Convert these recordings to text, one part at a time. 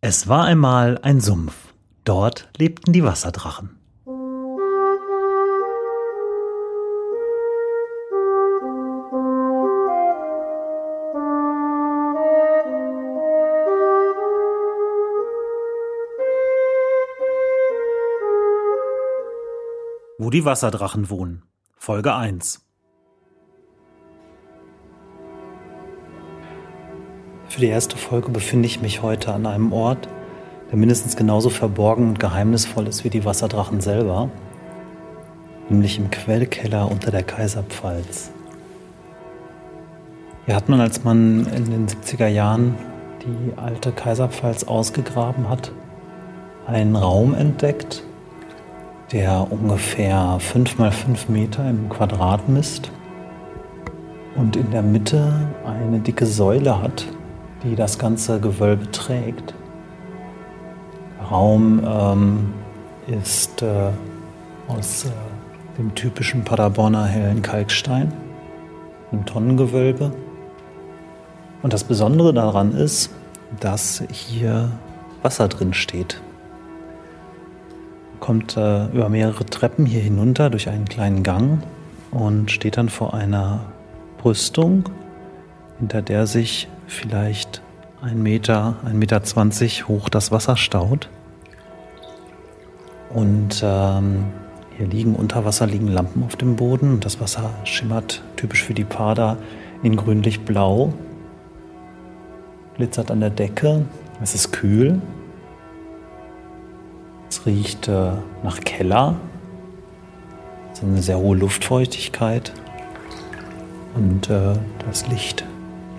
Es war einmal ein Sumpf. Dort lebten die Wasserdrachen. Wo die Wasserdrachen wohnen. Folge 1. Für die erste Folge befinde ich mich heute an einem Ort, der mindestens genauso verborgen und geheimnisvoll ist wie die Wasserdrachen selber, nämlich im Quellkeller unter der Kaiserpfalz. Hier hat man, als man in den 70er Jahren die alte Kaiserpfalz ausgegraben hat, einen Raum entdeckt, der ungefähr 5 mal 5 Meter im Quadrat misst und in der Mitte eine dicke Säule hat, die das ganze Gewölbe trägt. Der Raum ähm, ist äh, aus äh, dem typischen Paderborner hellen Kalkstein, ein Tonnengewölbe. Und das Besondere daran ist, dass hier Wasser drin steht kommt äh, über mehrere Treppen hier hinunter durch einen kleinen Gang und steht dann vor einer Brüstung, hinter der sich vielleicht ein Meter, ein Meter zwanzig hoch das Wasser staut. Und ähm, hier liegen unter Wasser liegen Lampen auf dem Boden das Wasser schimmert typisch für die Pader in grünlich-blau, glitzert an der Decke. Es ist kühl es riecht äh, nach Keller. Es ist eine sehr hohe Luftfeuchtigkeit. Und äh, das Licht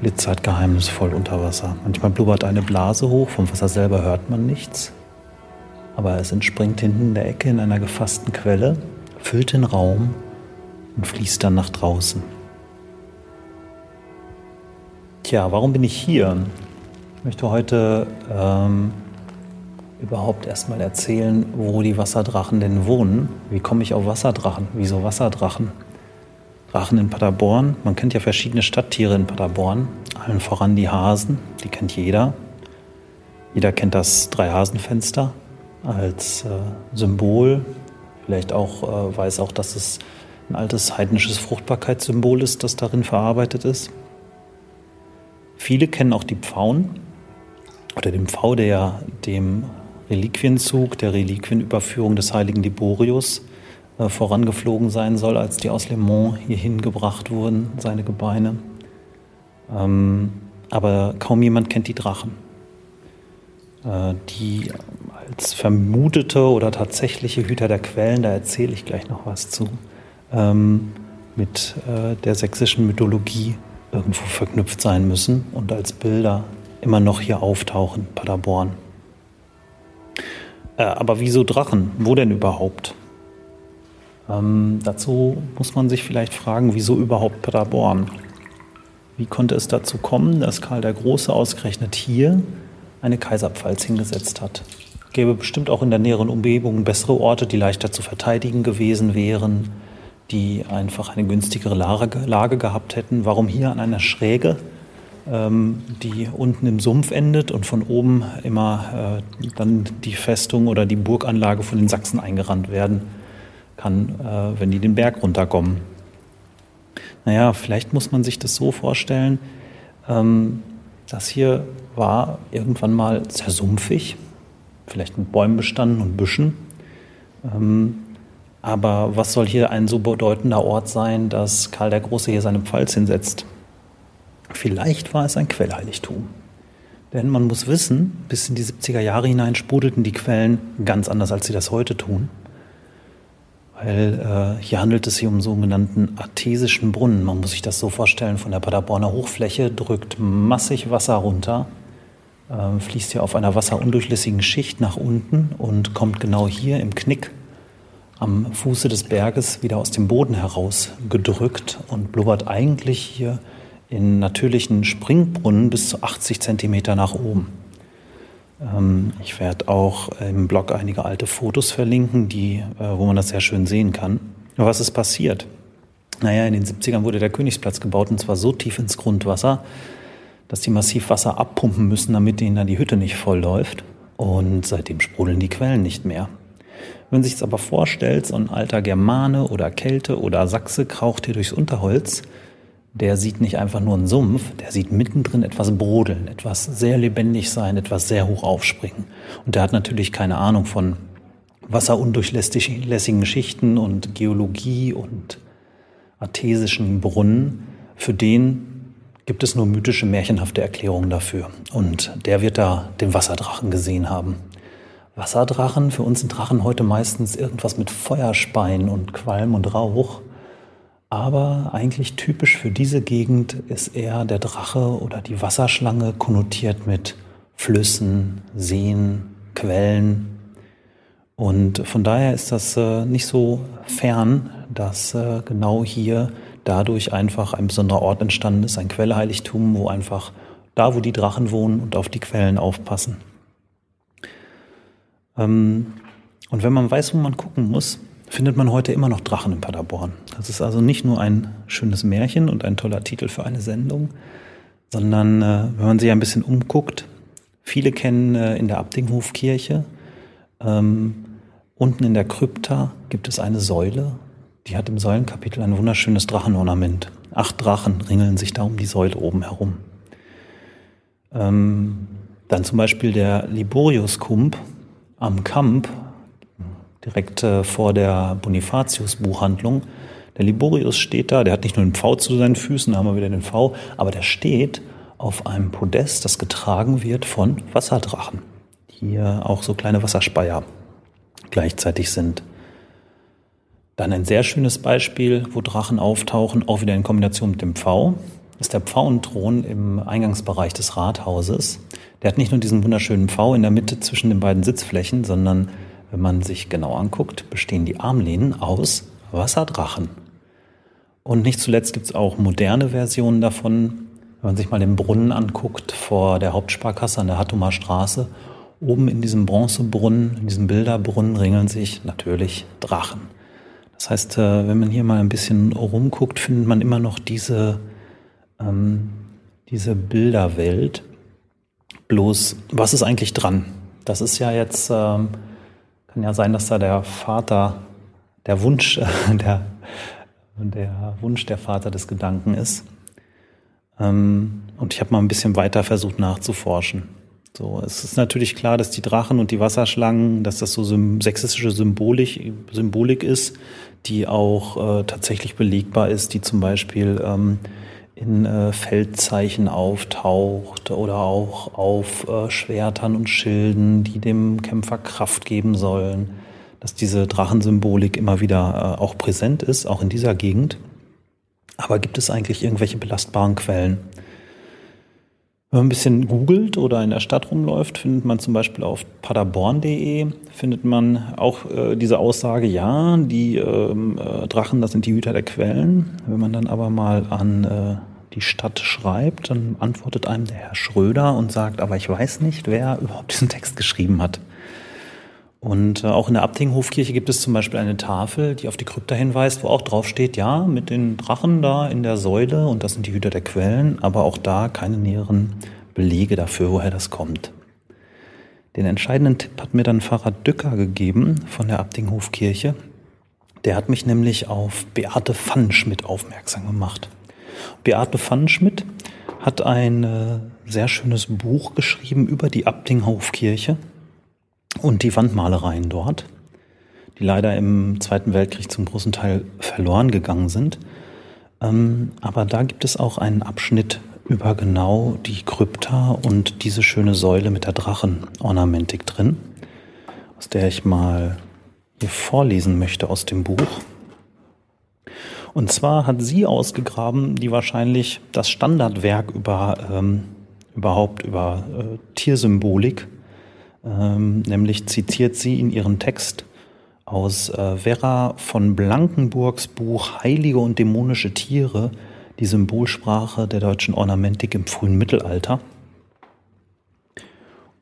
glitzert geheimnisvoll unter Wasser. Manchmal blubbert eine Blase hoch, vom Wasser selber hört man nichts. Aber es entspringt hinten in der Ecke in einer gefassten Quelle, füllt den Raum und fließt dann nach draußen. Tja, warum bin ich hier? Ich möchte heute ähm, überhaupt erstmal erzählen, wo die Wasserdrachen denn wohnen. Wie komme ich auf Wasserdrachen? Wieso Wasserdrachen? Drachen in Paderborn. Man kennt ja verschiedene Stadttiere in Paderborn. Allen voran die Hasen, die kennt jeder. Jeder kennt das Dreihasenfenster als äh, Symbol. Vielleicht auch äh, weiß auch, dass es ein altes heidnisches Fruchtbarkeitssymbol ist, das darin verarbeitet ist. Viele kennen auch die Pfauen oder den Pfau, der dem Reliquienzug, der Reliquienüberführung des heiligen Liborius vorangeflogen sein soll, als die aus Le Mans hierhin gebracht wurden, seine Gebeine. Ähm, aber kaum jemand kennt die Drachen, äh, die als vermutete oder tatsächliche Hüter der Quellen, da erzähle ich gleich noch was zu, ähm, mit äh, der sächsischen Mythologie irgendwo verknüpft sein müssen und als Bilder immer noch hier auftauchen, Paderborn. Äh, aber wieso Drachen? Wo denn überhaupt? Ähm, dazu muss man sich vielleicht fragen, wieso überhaupt Paderborn? Wie konnte es dazu kommen, dass Karl der Große ausgerechnet hier eine Kaiserpfalz hingesetzt hat? Gäbe bestimmt auch in der näheren Umgebung bessere Orte, die leichter zu verteidigen gewesen wären, die einfach eine günstigere Lage, gehabt hätten. Warum hier an einer Schräge? Ähm, die unten im Sumpf endet und von oben immer äh, dann die Festung oder die Burganlage von den Sachsen eingerannt werden kann, äh, wenn die den Berg runterkommen. Naja, vielleicht muss man sich das so vorstellen, ähm, das hier war irgendwann mal sehr sumpfig, vielleicht mit Bäumen bestanden und Büschen. Ähm, aber was soll hier ein so bedeutender Ort sein, dass Karl der Große hier seine Pfalz hinsetzt? Vielleicht war es ein Quellheiligtum. Denn man muss wissen, bis in die 70er Jahre hinein sprudelten die Quellen ganz anders, als sie das heute tun. Weil äh, hier handelt es sich um sogenannten artesischen Brunnen. Man muss sich das so vorstellen, von der Paderborner Hochfläche drückt massig Wasser runter, äh, fließt hier auf einer wasserundurchlässigen Schicht nach unten und kommt genau hier im Knick am Fuße des Berges wieder aus dem Boden heraus gedrückt und blubbert eigentlich hier in natürlichen Springbrunnen bis zu 80 Zentimeter nach oben. Ähm, ich werde auch im Blog einige alte Fotos verlinken, die, äh, wo man das sehr schön sehen kann. Was ist passiert? Naja, in den 70ern wurde der Königsplatz gebaut und zwar so tief ins Grundwasser, dass die massiv Wasser abpumpen müssen, damit ihnen dann die Hütte nicht voll läuft. Und seitdem sprudeln die Quellen nicht mehr. Wenn sich es aber vorstellt, so ein alter Germane oder Kelte oder Sachse kraucht hier durchs Unterholz, der sieht nicht einfach nur einen Sumpf, der sieht mittendrin etwas brodeln, etwas sehr lebendig sein, etwas sehr hoch aufspringen. Und der hat natürlich keine Ahnung von wasserundurchlässigen Schichten und Geologie und artesischen Brunnen. Für den gibt es nur mythische, märchenhafte Erklärungen dafür. Und der wird da den Wasserdrachen gesehen haben. Wasserdrachen, für uns sind Drachen heute meistens irgendwas mit Feuerspeien und Qualm und Rauch. Aber eigentlich typisch für diese Gegend ist eher der Drache oder die Wasserschlange konnotiert mit Flüssen, Seen, Quellen. Und von daher ist das äh, nicht so fern, dass äh, genau hier dadurch einfach ein besonderer Ort entstanden ist, ein Quellheiligtum, wo einfach da, wo die Drachen wohnen und auf die Quellen aufpassen. Ähm, und wenn man weiß, wo man gucken muss, findet man heute immer noch Drachen in Paderborn. Das ist also nicht nur ein schönes Märchen und ein toller Titel für eine Sendung, sondern äh, wenn man sich ein bisschen umguckt, viele kennen äh, in der Abdinghofkirche, ähm, unten in der Krypta gibt es eine Säule, die hat im Säulenkapitel ein wunderschönes Drachenornament. Acht Drachen ringeln sich da um die Säule oben herum. Ähm, dann zum Beispiel der Liborius-Kump am Kamp direkt äh, vor der Bonifatius-Buchhandlung. Der Liborius steht da, der hat nicht nur den V zu seinen Füßen, da haben wir wieder den V, aber der steht auf einem Podest, das getragen wird von Wasserdrachen, die auch so kleine Wasserspeier gleichzeitig sind. Dann ein sehr schönes Beispiel, wo Drachen auftauchen, auch wieder in Kombination mit dem Pfau, ist der Pfauenthron im Eingangsbereich des Rathauses. Der hat nicht nur diesen wunderschönen Pfau in der Mitte zwischen den beiden Sitzflächen, sondern wenn man sich genau anguckt, bestehen die Armlehnen aus Wasserdrachen. Und nicht zuletzt gibt es auch moderne Versionen davon. Wenn man sich mal den Brunnen anguckt vor der Hauptsparkasse an der Hattumer Straße, oben in diesem Bronzebrunnen, in diesem Bilderbrunnen ringeln sich natürlich Drachen. Das heißt, äh, wenn man hier mal ein bisschen rumguckt, findet man immer noch diese, ähm, diese Bilderwelt. Bloß, was ist eigentlich dran? Das ist ja jetzt ähm, kann ja sein, dass da der Vater, der Wunsch, der, der Wunsch der Vater des Gedanken ist. Ähm, und ich habe mal ein bisschen weiter versucht nachzuforschen. So, es ist natürlich klar, dass die Drachen und die Wasserschlangen, dass das so sexistische Symbolik, Symbolik ist, die auch äh, tatsächlich belegbar ist, die zum Beispiel ähm, in äh, Feldzeichen auftaucht oder auch auf äh, Schwertern und Schilden, die dem Kämpfer Kraft geben sollen, dass diese Drachensymbolik immer wieder äh, auch präsent ist, auch in dieser Gegend. Aber gibt es eigentlich irgendwelche belastbaren Quellen? Wenn man ein bisschen googelt oder in der Stadt rumläuft, findet man zum Beispiel auf paderborn.de findet man auch äh, diese Aussage, ja, die ähm, äh, Drachen, das sind die Hüter der Quellen. Wenn man dann aber mal an äh, die Stadt schreibt, dann antwortet einem der Herr Schröder und sagt, aber ich weiß nicht, wer überhaupt diesen Text geschrieben hat. Und äh, auch in der Abtinghofkirche gibt es zum Beispiel eine Tafel, die auf die Krypta hinweist, wo auch drauf steht, ja, mit den Drachen da in der Säule und das sind die Hüter der Quellen, aber auch da keine näheren Belege dafür, woher das kommt. Den entscheidenden Tipp hat mir dann Pfarrer Dücker gegeben von der Abtinghofkirche. Der hat mich nämlich auf Beate Pfannenschmidt aufmerksam gemacht. Beate Pfannenschmidt hat ein äh, sehr schönes Buch geschrieben über die Abtinghofkirche und die Wandmalereien dort, die leider im Zweiten Weltkrieg zum großen Teil verloren gegangen sind. Ähm, aber da gibt es auch einen Abschnitt über genau die Krypta und diese schöne Säule mit der Drachenornamentik drin, aus der ich mal hier vorlesen möchte aus dem Buch. Und zwar hat sie ausgegraben, die wahrscheinlich das Standardwerk über ähm, überhaupt über äh, Tiersymbolik ähm, nämlich zitiert sie in ihrem Text aus äh, Vera von Blankenburgs Buch Heilige und dämonische Tiere, die Symbolsprache der deutschen Ornamentik im frühen Mittelalter.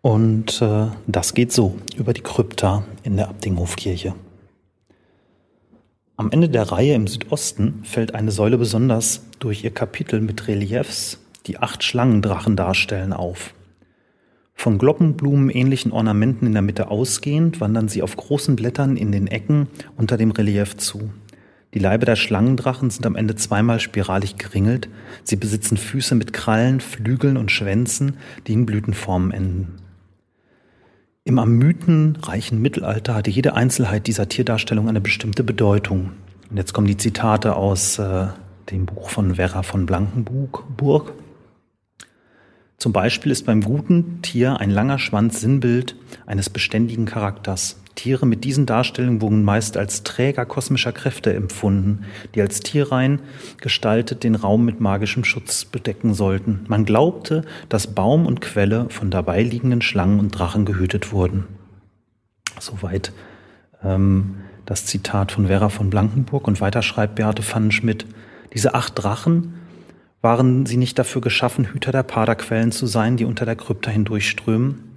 Und äh, das geht so über die Krypta in der Abdinghofkirche. Am Ende der Reihe im Südosten fällt eine Säule besonders durch ihr Kapitel mit Reliefs, die acht Schlangendrachen darstellen, auf. Von glockenblumenähnlichen Ornamenten in der Mitte ausgehend wandern sie auf großen Blättern in den Ecken unter dem Relief zu. Die Leibe der Schlangendrachen sind am Ende zweimal spiralig geringelt. Sie besitzen Füße mit Krallen, Flügeln und Schwänzen, die in Blütenformen enden. Im am mythenreichen Mittelalter hatte jede Einzelheit dieser Tierdarstellung eine bestimmte Bedeutung. Und jetzt kommen die Zitate aus äh, dem Buch von Vera von Blankenburg. Zum Beispiel ist beim guten Tier ein langer Schwanz Sinnbild eines beständigen Charakters. Tiere mit diesen Darstellungen wurden meist als Träger kosmischer Kräfte empfunden, die als tierrein gestaltet den Raum mit magischem Schutz bedecken sollten. Man glaubte, dass Baum und Quelle von dabei liegenden Schlangen und Drachen gehütet wurden. Soweit ähm, das Zitat von Vera von Blankenburg und weiter schreibt Beate Pfannenschmidt, diese acht Drachen waren sie nicht dafür geschaffen, Hüter der Paderquellen zu sein, die unter der Krypta hindurchströmen?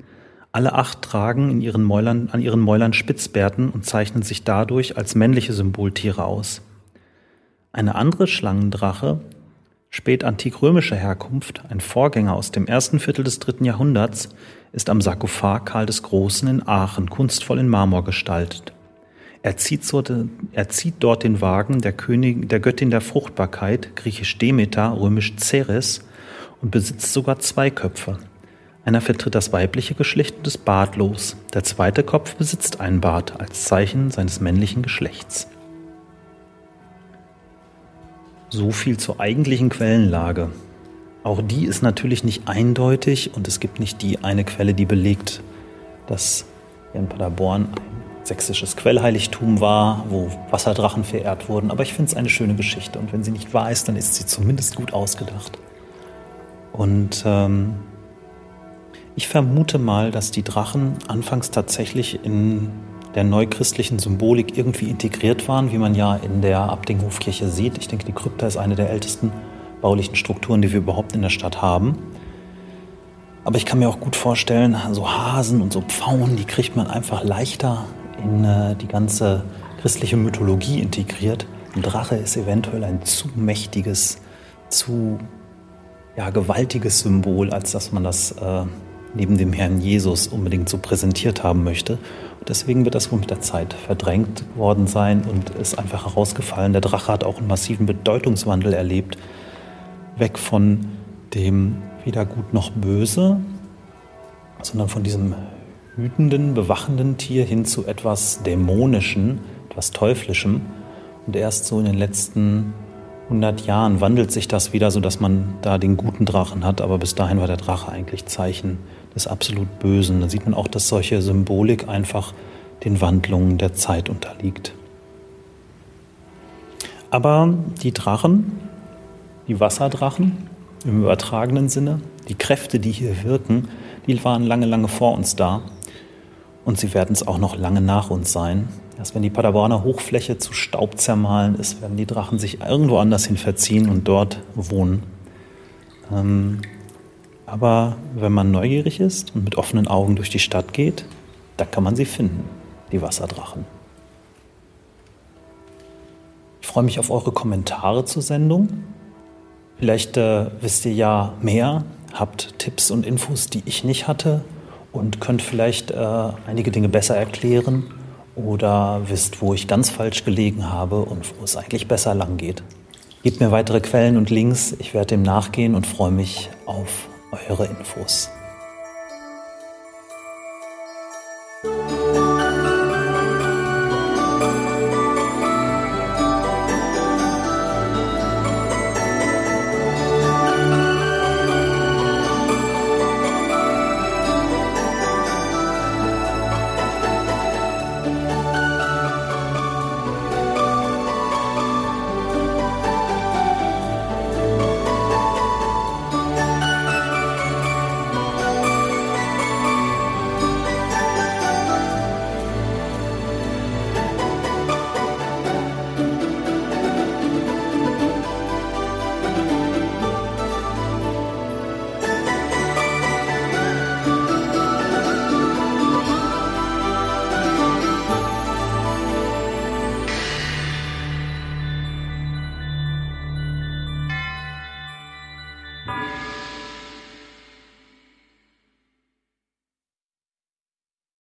Alle acht tragen in ihren Mäulern, an ihren Mäulern Spitzbärten und zeichnen sich dadurch als männliche Symboltiere aus. Eine andere Schlangendrache, spätantikrömischer Herkunft, ein Vorgänger aus dem ersten Viertel des dritten Jahrhunderts, ist am Sarkophag Karl des Großen in Aachen kunstvoll in Marmor gestaltet. Er zieht, so, er zieht dort den Wagen der, König, der Göttin der Fruchtbarkeit, griechisch Demeter, römisch Ceres, und besitzt sogar zwei Köpfe. Einer vertritt das weibliche Geschlecht und ist bartlos. Der zweite Kopf besitzt einen Bart als Zeichen seines männlichen Geschlechts. So viel zur eigentlichen Quellenlage. Auch die ist natürlich nicht eindeutig und es gibt nicht die eine Quelle, die belegt, dass in Paderborn ein sächsisches Quellheiligtum war, wo Wasserdrachen verehrt wurden. Aber ich finde es eine schöne Geschichte und wenn sie nicht wahr ist, dann ist sie zumindest gut ausgedacht. Und ähm, ich vermute mal, dass die Drachen anfangs tatsächlich in der neuchristlichen Symbolik irgendwie integriert waren, wie man ja in der Abdinghofkirche sieht. Ich denke, die Krypta ist eine der ältesten baulichen Strukturen, die wir überhaupt in der Stadt haben. Aber ich kann mir auch gut vorstellen, so Hasen und so Pfauen, die kriegt man einfach leichter in äh, die ganze christliche Mythologie integriert. Ein Drache ist eventuell ein zu mächtiges, zu ja, gewaltiges Symbol, als dass man das äh, neben dem Herrn Jesus unbedingt so präsentiert haben möchte. Und deswegen wird das wohl mit der Zeit verdrängt worden sein und ist einfach herausgefallen. Der Drache hat auch einen massiven Bedeutungswandel erlebt, weg von dem weder gut noch böse, sondern von diesem hütenden, bewachenden Tier hin zu etwas Dämonischen, etwas Teuflischem. Und erst so in den letzten 100 Jahren wandelt sich das wieder, sodass man da den guten Drachen hat. Aber bis dahin war der Drache eigentlich Zeichen des absolut Bösen. Da sieht man auch, dass solche Symbolik einfach den Wandlungen der Zeit unterliegt. Aber die Drachen, die Wasserdrachen im übertragenen Sinne, die Kräfte, die hier wirken, die waren lange, lange vor uns da. Und sie werden es auch noch lange nach uns sein. Erst wenn die Paderborner Hochfläche zu Staub zermahlen ist, werden die Drachen sich irgendwo anders hin verziehen und dort wohnen. Ähm, aber wenn man neugierig ist und mit offenen Augen durch die Stadt geht, da kann man sie finden, die Wasserdrachen. Ich freue mich auf eure Kommentare zur Sendung. Vielleicht äh, wisst ihr ja mehr, habt Tipps und Infos, die ich nicht hatte und könnt vielleicht äh, einige Dinge besser erklären oder wisst, wo ich ganz falsch gelegen habe und wo es eigentlich besser lang geht. Gebt mir weitere Quellen und Links, ich werde dem nachgehen und freue mich auf eure Infos.